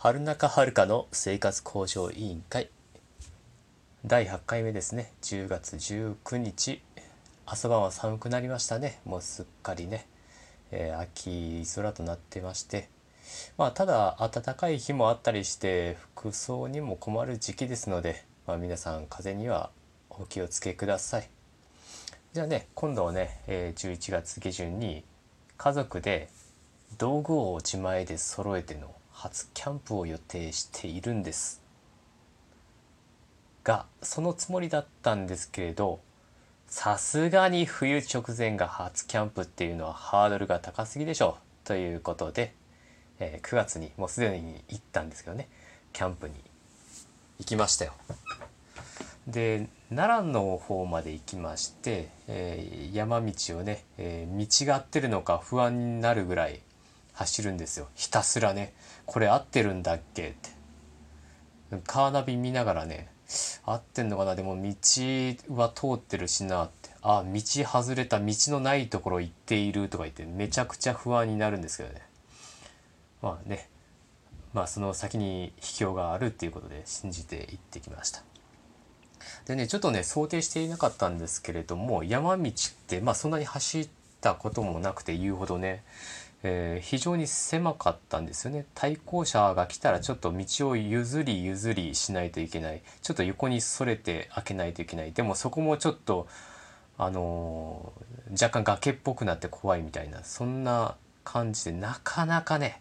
春中遥の生活向上委員会。第8回目ですね。10月19日。朝晩は寒くなりましたね。もうすっかりね、えー、秋空となってまして。まあただ暖かい日もあったりして服装にも困る時期ですので、まあ、皆さん風邪にはお気をつけください。じゃあね今度はね、えー、11月下旬に家族で道具を自前で揃えての初キャンプを予定しているんです。がそのつもりだったんですけれどさすがに冬直前が初キャンプっていうのはハードルが高すぎでしょう。ということで、えー、9月にもうすでに行ったんですけどね。キャンプに行きましたよ。で奈良の方まで行きまして、えー、山道をね、えー、道が合ってるのか不安になるぐらい走るんですよ。ひたすらね。これ合ってるんだっけって。カーナビ見ながらね。合ってんのかな？でも道は通ってるしなって。あ道外れた道のないところ行っているとか言ってめちゃくちゃ不安になるんですけどね。まあね。まあその先に秘境があるっていうことで信じて行ってきました。でねちょっとね想定していなかったんですけれども山道ってまあそんなに走ったこともなくて言うほどね。えー、非常に狭かったんですよね。対向車が来たらちょっと道を譲り譲りしないといけない。ちょっと横にそれて開けないといけない。でもそこもちょっとあのー、若干崖っぽくなって怖いみたいな。そんな感じでなかなかね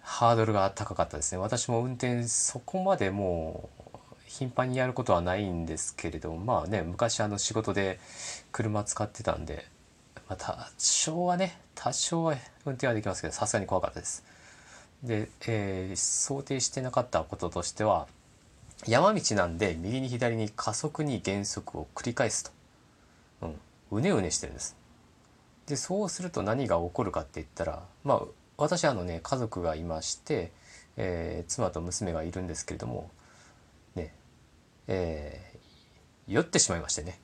ハードルが高かったですね。私も運転そこまでもう頻繁にやることはないんですけれどまあね昔あの仕事で車使ってたんでまあ、多少はね多少は運転はできますけどさすがに怖かったです。で、えー、想定してなかったこととしては山道なんで右に左に加速に減速を繰り返すと、うん、うねうねしてるんです。でそうすると何が起こるかって言ったらまあ私あのね家族がいまして、えー、妻と娘がいるんですけれどもねえー、酔ってしまいましてね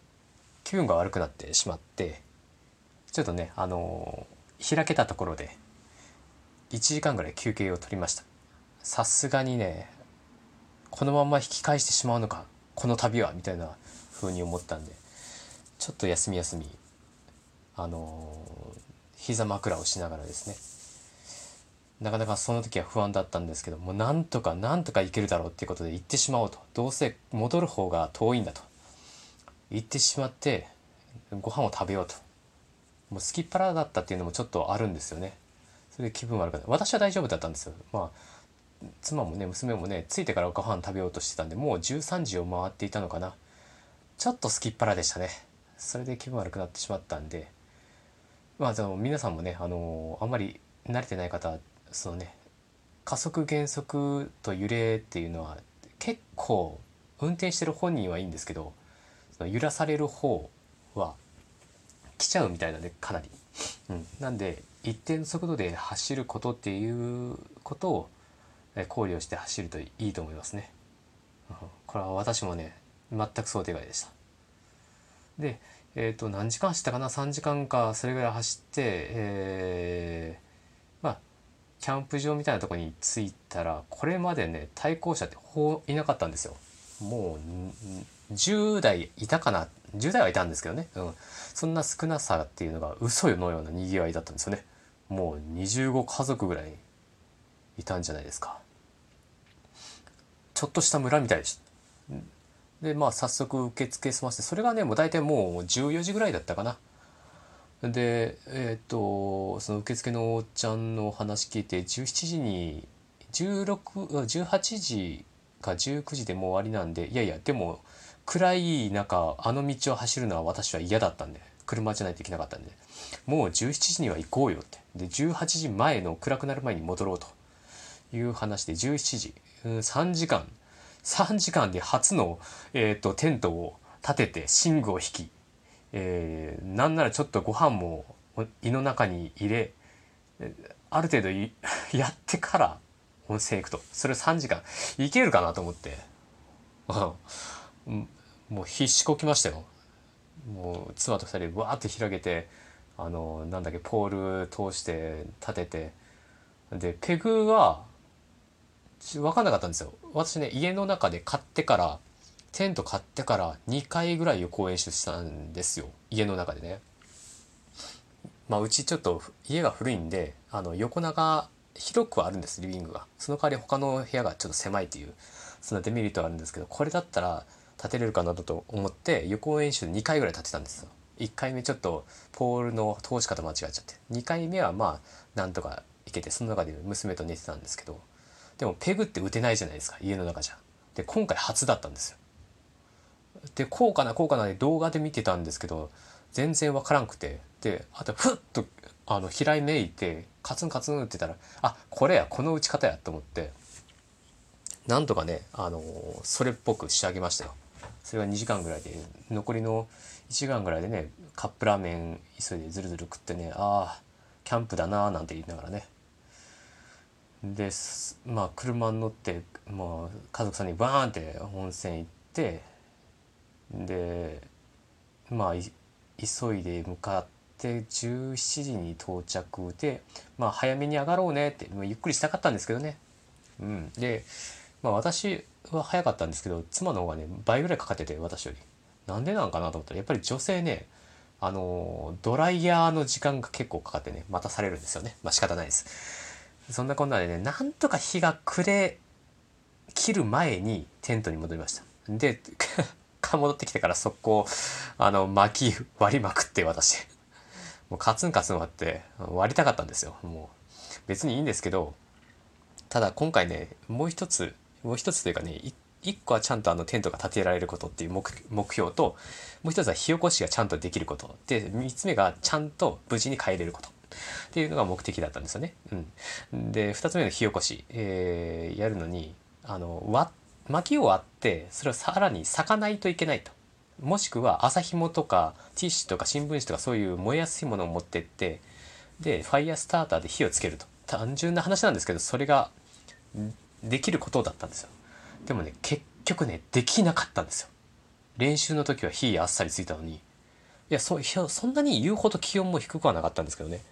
気分が悪くなってしまってちょっとねあの開けたところで1時間ぐらい休憩を取りました。さすがにねこのまま引き返してしまうのかこの旅はみたいな風に思ったんでちょっと休み休みあの膝枕をしながらですね。なかなかその時は不安だったんですけどもうなんとかなんとか行けるだろうっていうことで行ってしまおうと。どうせ戻る方が遠いんだと。行ってしまってご飯を食べようと。もうすきっ腹だったっていうのもちょっとあるんですよね。それで気分悪くな私は大丈夫だったんですよ。まあ妻もね娘もね着いてからご飯食べようとしてたんでもう13時を回っていたのかな。ちょっとすきっ腹でしたね。それで気分悪くなってしまったんで。まあでも皆さんもねあのあんまり慣れてない方そのね加速減速と揺れっていうのは結構運転してる本人はいいんですけどその揺らされる方は来ちゃうみたいなんでかなり。うん、なんで一定の速度で走ることっていうことを考慮して走るといいと思いますね。うん、これは私もね全く想定外でした。で、えっ、ー、と何時間走ったかな？3時間かそれぐらい走って、えー、まあキャンプ場みたいなとこに着いたらこれまでね対向車ってほいなかったんですよ。もう10台いたかな10代はいたんですけどね、うん、そんな少なさっていうのが嘘のようなにぎわいだったんですよね。もう25家族ぐらいいたんじゃないですか。ちょっとした村みたいでしたでまあ早速受付済ませてそれがねもう大体もう14時ぐらいだったかな。でえっ、とその受付のおっちゃんの話聞いて17時に1618時か19時でもう終わりなんでいやいやでも暗い中あの道を走るのは私は嫌だったんで車じゃないといけなかったんでもう17時には行こうよって。で18時前の暗くなる前に戻ろうという話で17時、うん、3時間。3時間で初の、えーと、テントを立てて寝具を引き、えー、なんならちょっとご飯も胃の中に入れある程度 やってから温泉行くと。それ3時間。いけるかなと思って。もう必死こきましたよ。もう妻と2人でわーって開けてあのなんだっけポール通して立ててでペグは分かんなかったんですよ。私ね家の中で買ってからテント買ってから2回ぐらい予行演習したんですよ。家の中でね。まあうちちょっと家が古いんであの横長広くはあるんですリビングが。その代わり他の部屋がちょっと狭いという。そんなデメリットがあるんですけどこれだったら立てれるかなと思って予行演習2回ぐらい立てたんですよ。1回目ちょっとポールの通し方間違えちゃって。2回目はまあなんとかいけてその中で娘と寝てたんですけどでもペグって打てないじゃないですか家の中じゃ。で今回初だったんですよ。でこうかなこうかなで動画で見てたんですけど全然わからんくて。であとふっとあの平井めいてカツンカツン打ってたらあこれやこの打ち方やと思ってなんとかねあのそれっぽく仕上げましたよ。それが2時間ぐらいで残りの1時間ぐらいでねカップラーメン急いでずるずる食ってねああキャンプだなーなんて言いながらね。でまあ車に乗ってまあ家族さんにバーンって温泉行ってでまあ急いで向かって17時に到着でまあ早めに上がろうねってゆっくりしたかったんですけどね。うん。でまあ私は早かったんですけど妻の方がね倍ぐらいかかってて私より。なんでなんかなと思ったらやっぱり女性ねあのドライヤーの時間が結構かかってね待たされるんですよね。まあ仕方ないです。そんなこんなでねなんとか日が暮れ切る前にテントに戻りました。で 戻ってきてから速攻あの巻き割りまくって私。もうカツンカツン割って割りたかったんですよ。もう別にいいんですけどただ今回ねもう一つもう一つというかね1個はちゃんとあのテントが建てられることっていう目標ともう一つは火起こしがちゃんとできることで3つ目がちゃんと無事に帰れることっていうのが目的だったんですよね。うん、で2つ目の火起こし、えー、やるのにあの割薪を割ってそれをさらに咲かないといけないと。もしくは朝紐とかティッシュとか新聞紙とかそういう燃えやすいものを持ってってでファイヤースターターで火をつけると単純な話なんですけどそれができることだったんですよ。でもね結局ねできなかったんですよ。練習の時は火あっさりついたのに。いやそそんなに言うほど気温も低くはなかったんですけどね。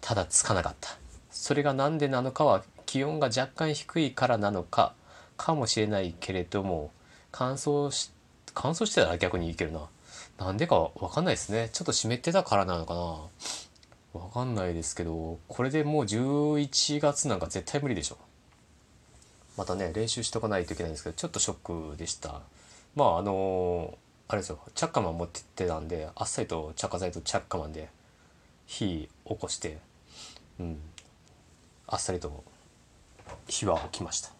ただつかなかった。それが何でなのかは気温が若干低いからなのかかもしれないけれども乾燥し乾燥してたら逆にいけどな。なんでかわかんないですね。ちょっと湿ってたからなのかな。わかんないですけどこれでもう11月なんか絶対無理でしょ。またね練習しとかないといけないんですけどちょっとショックでした。まああのあれですよ。チャッカマン持ってってたんであっさりと着火剤とチャッカマンで火起こしてうん。あっさりと火は起きました。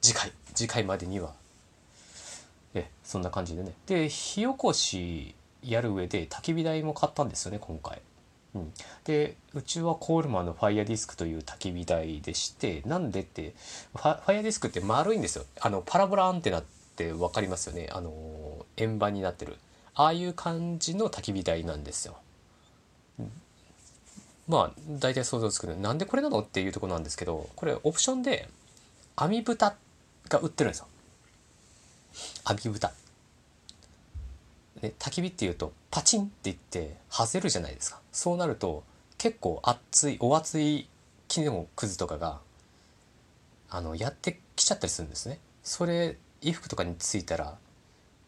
次回次回までには。えそんな感じでね。で火起こしやる上で焚き火台も買ったんですよね今回、うん、でうちはコールマンのファイヤーディスクという焚き火台でしてなんでってファイヤーディスクって丸いんですよ。あのパラボラアンテナって分かりますよね。あの円盤になってる。ああいう感じの焚き火台なんですよ。まあ大体想像つくなんでこれなのっていうとこなんですけどこれオプションで網蓋が売ってるんですよ。網蓋ね焚き火っていうとパチンって言って外れるじゃないですか。そうなると結構熱いお熱い木のくずとかがあのやってきちゃったりするんですね。それ衣服とかについたら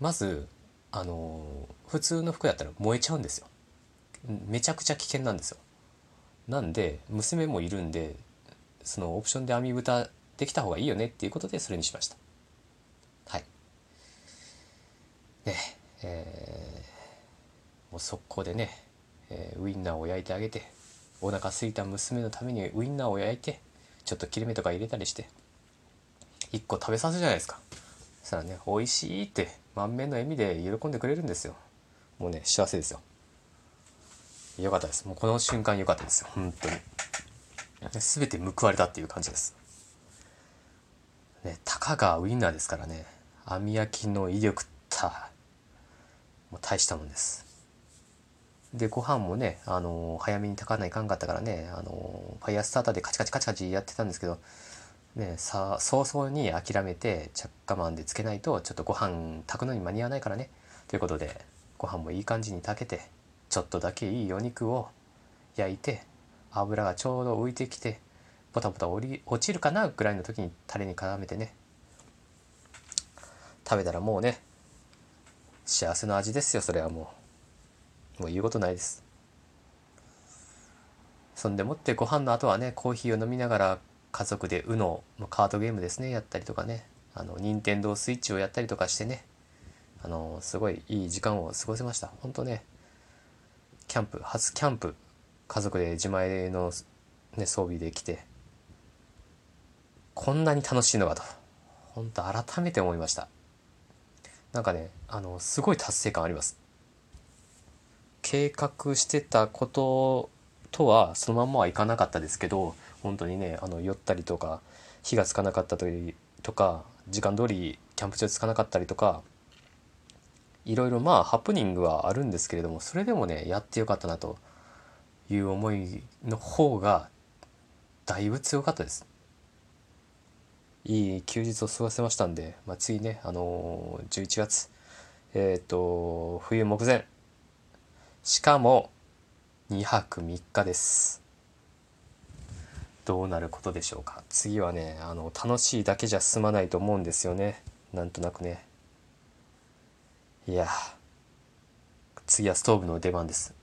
まずあの普通の服だったら燃えちゃうんですよ。めちゃくちゃ危険なんですよ。なんで娘もいるんでそのオプションで網蓋できた方がいいよねっていうことでそれにしました。はい。ね。えー、もう速攻でね、えー、ウインナーを焼いてあげてお腹空いた娘のためにウインナーを焼いてちょっと切れ目とか入れたりして1個食べさせるじゃないですか。そしたらね美味しいって満面の笑みで喜んでくれるんですよ。もうね幸せですよ。よかったです。もうこの瞬間良かったですよ。本当に。全て報われたっていう感じです。ねたかがウインナーですからね網焼きの威力ったもう大したもんです。でご飯もね、あのー、早めに炊かないかんかったからね、あのー、ファイヤースターターでカチカチカチカチやってたんですけどねさ早々に諦めて着火マンでつけないとちょっとご飯炊くのに間に合わないからね。ということでご飯もいい感じに炊けてちょっとだけいいお肉を焼いて油がちょうど浮いてきてボタボタ落ちるかなぐらいの時にタレに絡めてね。食べたらもうね幸せの味ですよそれはもう。もう言うことないです。そんでもってご飯の後はねコーヒーを飲みながら家族で UNO のカードゲームですねやったりとかね。あの任天堂スイッチをやったりとかしてね。あのすごいいい時間を過ごせました。本当ねキャンプ初キャンプ家族で自前の、ね、装備で来てこんなに楽しいのかと。本当改めて思いました。なんかねあのすごい達成感あります。計画してたこととはそのまんまはいかなかったですけど本当にねあの寄ったりとか火がつかなかったりとか時間通りキャンプ場つかなかったりとかいろいろまあハプニングはあるんですけれどもそれでもねやってよかったなという思いの方がだいぶ強かったです。いい休日を過ごせましたんで、まあ、次ねあのー、11月えっ、と冬目前。しかも2泊3日です。どうなることでしょうか。次はねあの楽しいだけじゃ済まないと思うんですよね。なんとなくね。いや次はストーブの出番です。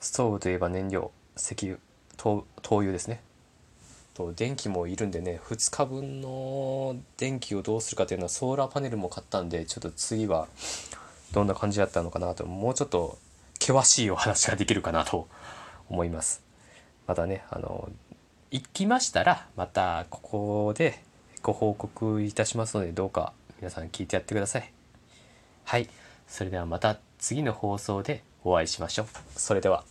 ストーブといえば燃料石油灯油ですね。と電気もいるんでね2日分の電気をどうするかっていうのはソーラーパネルも買ったんでちょっと次はどんな感じだったのかなともうちょっと険しいお話ができるかなと思います。またねあの行きましたらまたここでご報告いたしますのでどうか皆さん聞いてやってください。はい。それではまた次の放送でお会いしましょう。それでは。